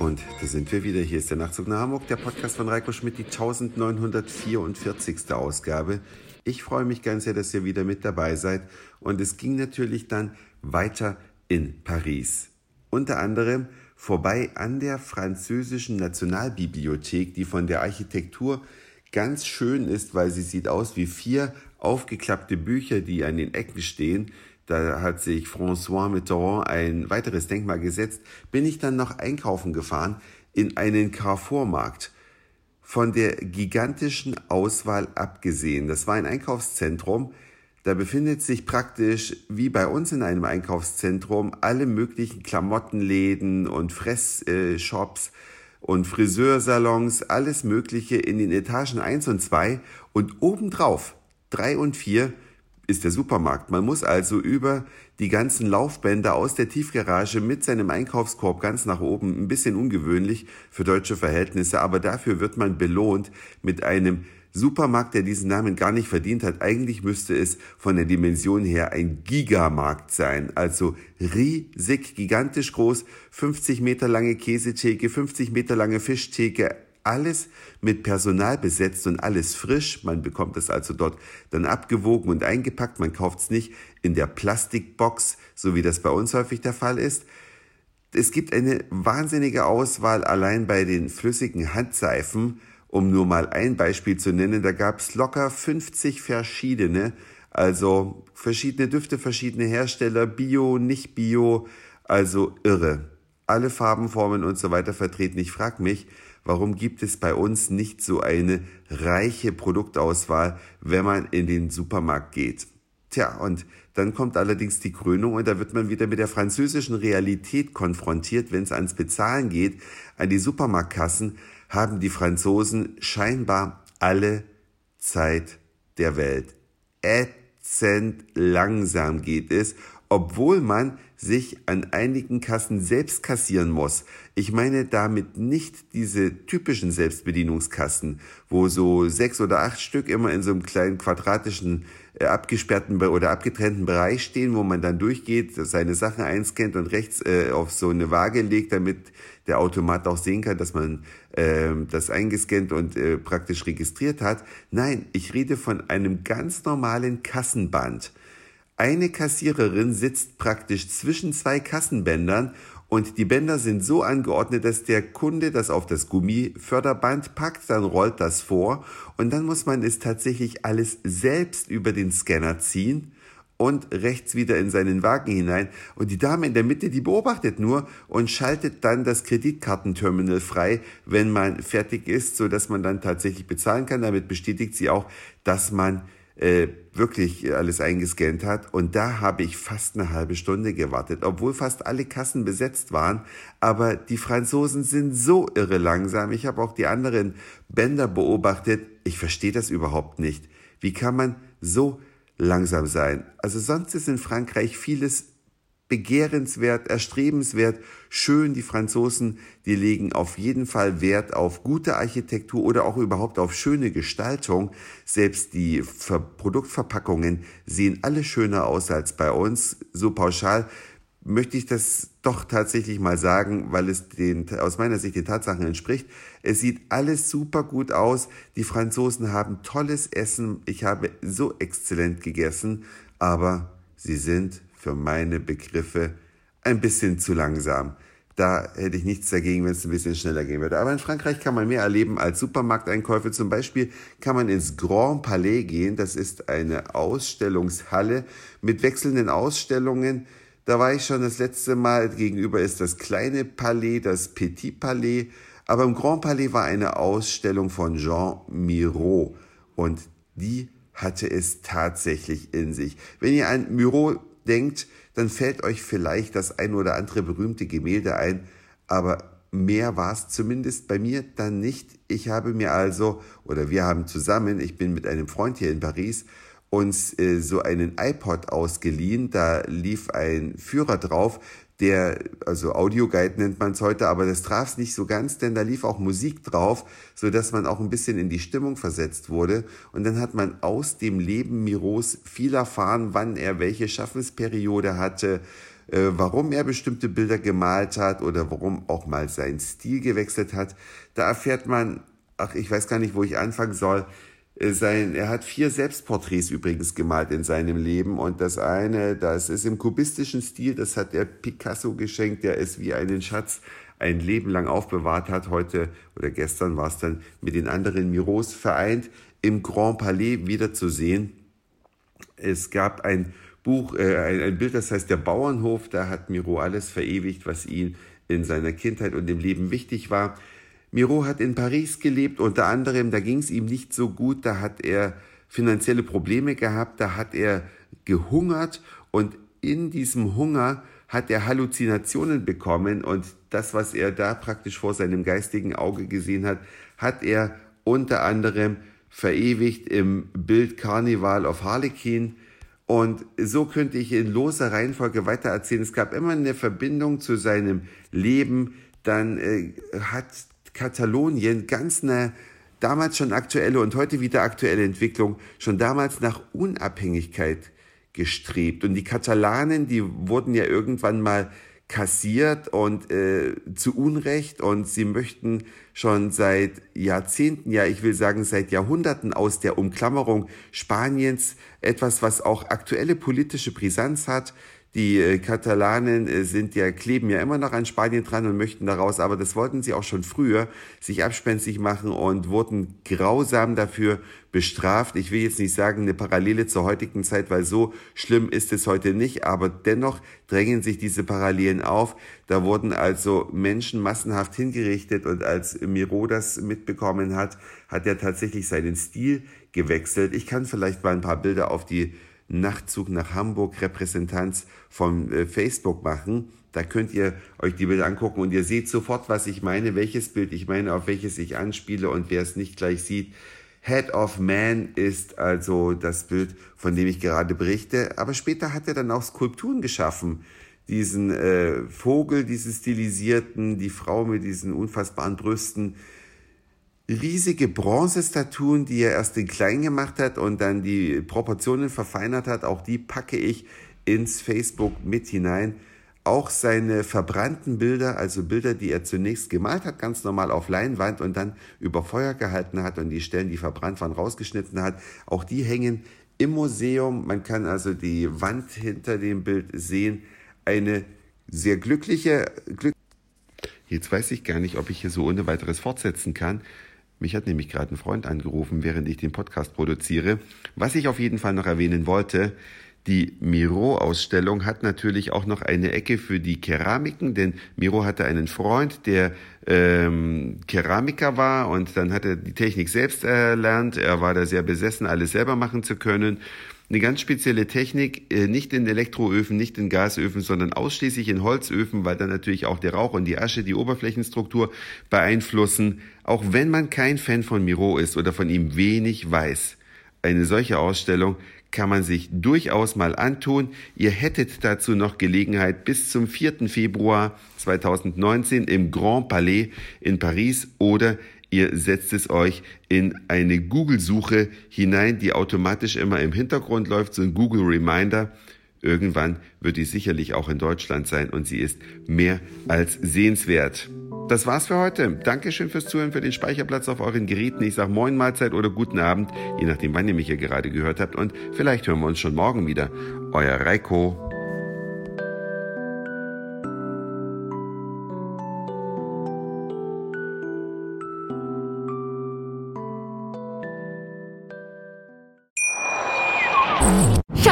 Und da sind wir wieder. Hier ist der Nachtzug nach Hamburg, der Podcast von Reiko Schmidt, die 1944. Ausgabe. Ich freue mich ganz sehr, dass ihr wieder mit dabei seid. Und es ging natürlich dann weiter in Paris. Unter anderem vorbei an der französischen Nationalbibliothek, die von der Architektur ganz schön ist, weil sie sieht aus wie vier aufgeklappte Bücher, die an den Ecken stehen. Da hat sich François Mitterrand ein weiteres Denkmal gesetzt. Bin ich dann noch einkaufen gefahren in einen Carrefour-Markt. Von der gigantischen Auswahl abgesehen. Das war ein Einkaufszentrum. Da befindet sich praktisch wie bei uns in einem Einkaufszentrum alle möglichen Klamottenläden und Fressshops und Friseursalons, alles Mögliche in den Etagen 1 und 2 und obendrauf 3 und 4 ist der Supermarkt. Man muss also über die ganzen Laufbänder aus der Tiefgarage mit seinem Einkaufskorb ganz nach oben, ein bisschen ungewöhnlich für deutsche Verhältnisse, aber dafür wird man belohnt mit einem Supermarkt, der diesen Namen gar nicht verdient hat. Eigentlich müsste es von der Dimension her ein Gigamarkt sein. Also riesig, gigantisch groß, 50 Meter lange Käsetheke, 50 Meter lange Fischtheke, alles mit Personal besetzt und alles frisch. Man bekommt es also dort dann abgewogen und eingepackt. Man kauft es nicht in der Plastikbox, so wie das bei uns häufig der Fall ist. Es gibt eine wahnsinnige Auswahl allein bei den flüssigen Handseifen um nur mal ein Beispiel zu nennen, da gab es locker 50 verschiedene, also verschiedene Düfte, verschiedene Hersteller, Bio, nicht Bio, also irre. Alle Farbenformen und so weiter vertreten. Ich frage mich, warum gibt es bei uns nicht so eine reiche Produktauswahl, wenn man in den Supermarkt geht? Tja, und dann kommt allerdings die Krönung und da wird man wieder mit der französischen Realität konfrontiert, wenn es ans Bezahlen geht, an die Supermarktkassen haben die Franzosen scheinbar alle Zeit der Welt. Ätzend langsam geht es, obwohl man sich an einigen Kassen selbst kassieren muss. Ich meine damit nicht diese typischen Selbstbedienungskassen, wo so sechs oder acht Stück immer in so einem kleinen quadratischen äh, abgesperrten oder abgetrennten Bereich stehen, wo man dann durchgeht, seine Sachen einscannt und rechts äh, auf so eine Waage legt, damit der Automat auch sehen kann, dass man äh, das eingescannt und äh, praktisch registriert hat. Nein, ich rede von einem ganz normalen Kassenband. Eine Kassiererin sitzt praktisch zwischen zwei Kassenbändern und die Bänder sind so angeordnet, dass der Kunde das auf das Gummiförderband packt, dann rollt das vor und dann muss man es tatsächlich alles selbst über den Scanner ziehen und rechts wieder in seinen Wagen hinein. Und die Dame in der Mitte, die beobachtet nur und schaltet dann das Kreditkartenterminal frei, wenn man fertig ist, so dass man dann tatsächlich bezahlen kann. Damit bestätigt sie auch, dass man äh, wirklich alles eingescannt hat. Und da habe ich fast eine halbe Stunde gewartet, obwohl fast alle Kassen besetzt waren. Aber die Franzosen sind so irre langsam. Ich habe auch die anderen Bänder beobachtet. Ich verstehe das überhaupt nicht. Wie kann man so langsam sein? Also sonst ist in Frankreich vieles begehrenswert, erstrebenswert, schön. Die Franzosen, die legen auf jeden Fall Wert auf gute Architektur oder auch überhaupt auf schöne Gestaltung. Selbst die Ver Produktverpackungen sehen alle schöner aus als bei uns. So pauschal möchte ich das doch tatsächlich mal sagen, weil es den, aus meiner Sicht den Tatsachen entspricht. Es sieht alles super gut aus. Die Franzosen haben tolles Essen. Ich habe so exzellent gegessen, aber sie sind für meine Begriffe ein bisschen zu langsam. Da hätte ich nichts dagegen, wenn es ein bisschen schneller gehen würde. Aber in Frankreich kann man mehr erleben als Supermarkteinkäufe. Zum Beispiel kann man ins Grand Palais gehen. Das ist eine Ausstellungshalle mit wechselnden Ausstellungen. Da war ich schon das letzte Mal. Gegenüber ist das kleine Palais, das Petit Palais. Aber im Grand Palais war eine Ausstellung von Jean Miro. Und die hatte es tatsächlich in sich. Wenn ihr an Miro denkt, dann fällt euch vielleicht das ein oder andere berühmte Gemälde ein, aber mehr war es zumindest bei mir dann nicht. Ich habe mir also, oder wir haben zusammen, ich bin mit einem Freund hier in Paris, uns äh, so einen iPod ausgeliehen. Da lief ein Führer drauf, der, also Audioguide nennt man es heute, aber das traf es nicht so ganz, denn da lief auch Musik drauf, so dass man auch ein bisschen in die Stimmung versetzt wurde. Und dann hat man aus dem Leben Miros viel erfahren, wann er welche Schaffensperiode hatte, äh, warum er bestimmte Bilder gemalt hat oder warum auch mal sein Stil gewechselt hat. Da erfährt man, ach, ich weiß gar nicht, wo ich anfangen soll. Äh, sein, er hat vier Selbstporträts übrigens gemalt in seinem Leben und das eine, das ist im kubistischen Stil, das hat er Picasso geschenkt, der es wie einen Schatz ein Leben lang aufbewahrt hat. Heute oder gestern war es dann mit den anderen Miros vereint, im Grand Palais wiederzusehen. Es gab ein Buch, äh, ein, ein Bild, das heißt Der Bauernhof, da hat Miro alles verewigt, was ihm in seiner Kindheit und im Leben wichtig war. Miro hat in Paris gelebt, unter anderem, da ging es ihm nicht so gut, da hat er finanzielle Probleme gehabt, da hat er gehungert und in diesem Hunger hat er Halluzinationen bekommen und das, was er da praktisch vor seinem geistigen Auge gesehen hat, hat er unter anderem verewigt im Bild Carnival of Harlequin. Und so könnte ich in loser Reihenfolge weitererzählen. Es gab immer eine Verbindung zu seinem Leben. Dann äh, hat Katalonien ganz eine damals schon aktuelle und heute wieder aktuelle Entwicklung schon damals nach Unabhängigkeit gestrebt. Und die Katalanen, die wurden ja irgendwann mal kassiert und äh, zu Unrecht und sie möchten schon seit Jahrzehnten, ja ich will sagen seit Jahrhunderten aus der Umklammerung Spaniens etwas, was auch aktuelle politische Brisanz hat, die äh, Katalanen äh, sind ja, kleben ja immer noch an Spanien dran und möchten daraus, aber das wollten sie auch schon früher, sich abspenstig machen und wurden grausam dafür bestraft. Ich will jetzt nicht sagen, eine Parallele zur heutigen Zeit, weil so schlimm ist es heute nicht, aber dennoch drängen sich diese Parallelen auf. Da wurden also Menschen massenhaft hingerichtet und als Miro das mitbekommen hat, hat er tatsächlich seinen Stil gewechselt. Ich kann vielleicht mal ein paar Bilder auf die Nachtzug nach Hamburg Repräsentanz von äh, Facebook machen. Da könnt ihr euch die Bilder angucken und ihr seht sofort, was ich meine, welches Bild ich meine, auf welches ich anspiele und wer es nicht gleich sieht. Head of Man ist also das Bild, von dem ich gerade berichte. Aber später hat er dann auch Skulpturen geschaffen. Diesen äh, Vogel, diesen stilisierten, die Frau mit diesen unfassbaren Brüsten, riesige Bronzestatuen, die er erst in klein gemacht hat und dann die Proportionen verfeinert hat. Auch die packe ich ins Facebook mit hinein. Auch seine verbrannten Bilder, also Bilder, die er zunächst gemalt hat, ganz normal auf Leinwand und dann über Feuer gehalten hat und die Stellen, die verbrannt waren, rausgeschnitten hat, auch die hängen im Museum. Man kann also die Wand hinter dem Bild sehen. Eine sehr glückliche, glück Jetzt weiß ich gar nicht, ob ich hier so ohne weiteres fortsetzen kann. Mich hat nämlich gerade ein Freund angerufen, während ich den Podcast produziere. Was ich auf jeden Fall noch erwähnen wollte, die Miro-Ausstellung hat natürlich auch noch eine Ecke für die Keramiken, denn Miro hatte einen Freund, der ähm, Keramiker war und dann hat er die Technik selbst erlernt. Er war da sehr besessen, alles selber machen zu können eine ganz spezielle Technik, äh, nicht in Elektroöfen, nicht in Gasöfen, sondern ausschließlich in Holzöfen, weil dann natürlich auch der Rauch und die Asche die Oberflächenstruktur beeinflussen. Auch wenn man kein Fan von Miro ist oder von ihm wenig weiß, eine solche Ausstellung kann man sich durchaus mal antun. Ihr hättet dazu noch Gelegenheit bis zum 4. Februar 2019 im Grand Palais in Paris oder Ihr setzt es euch in eine Google-Suche hinein, die automatisch immer im Hintergrund läuft, so ein Google Reminder. Irgendwann wird die sicherlich auch in Deutschland sein und sie ist mehr als sehenswert. Das war's für heute. Dankeschön fürs Zuhören, für den Speicherplatz auf euren Geräten. Ich sag Moin Mahlzeit oder guten Abend, je nachdem, wann ihr mich hier gerade gehört habt. Und vielleicht hören wir uns schon morgen wieder. Euer Reiko.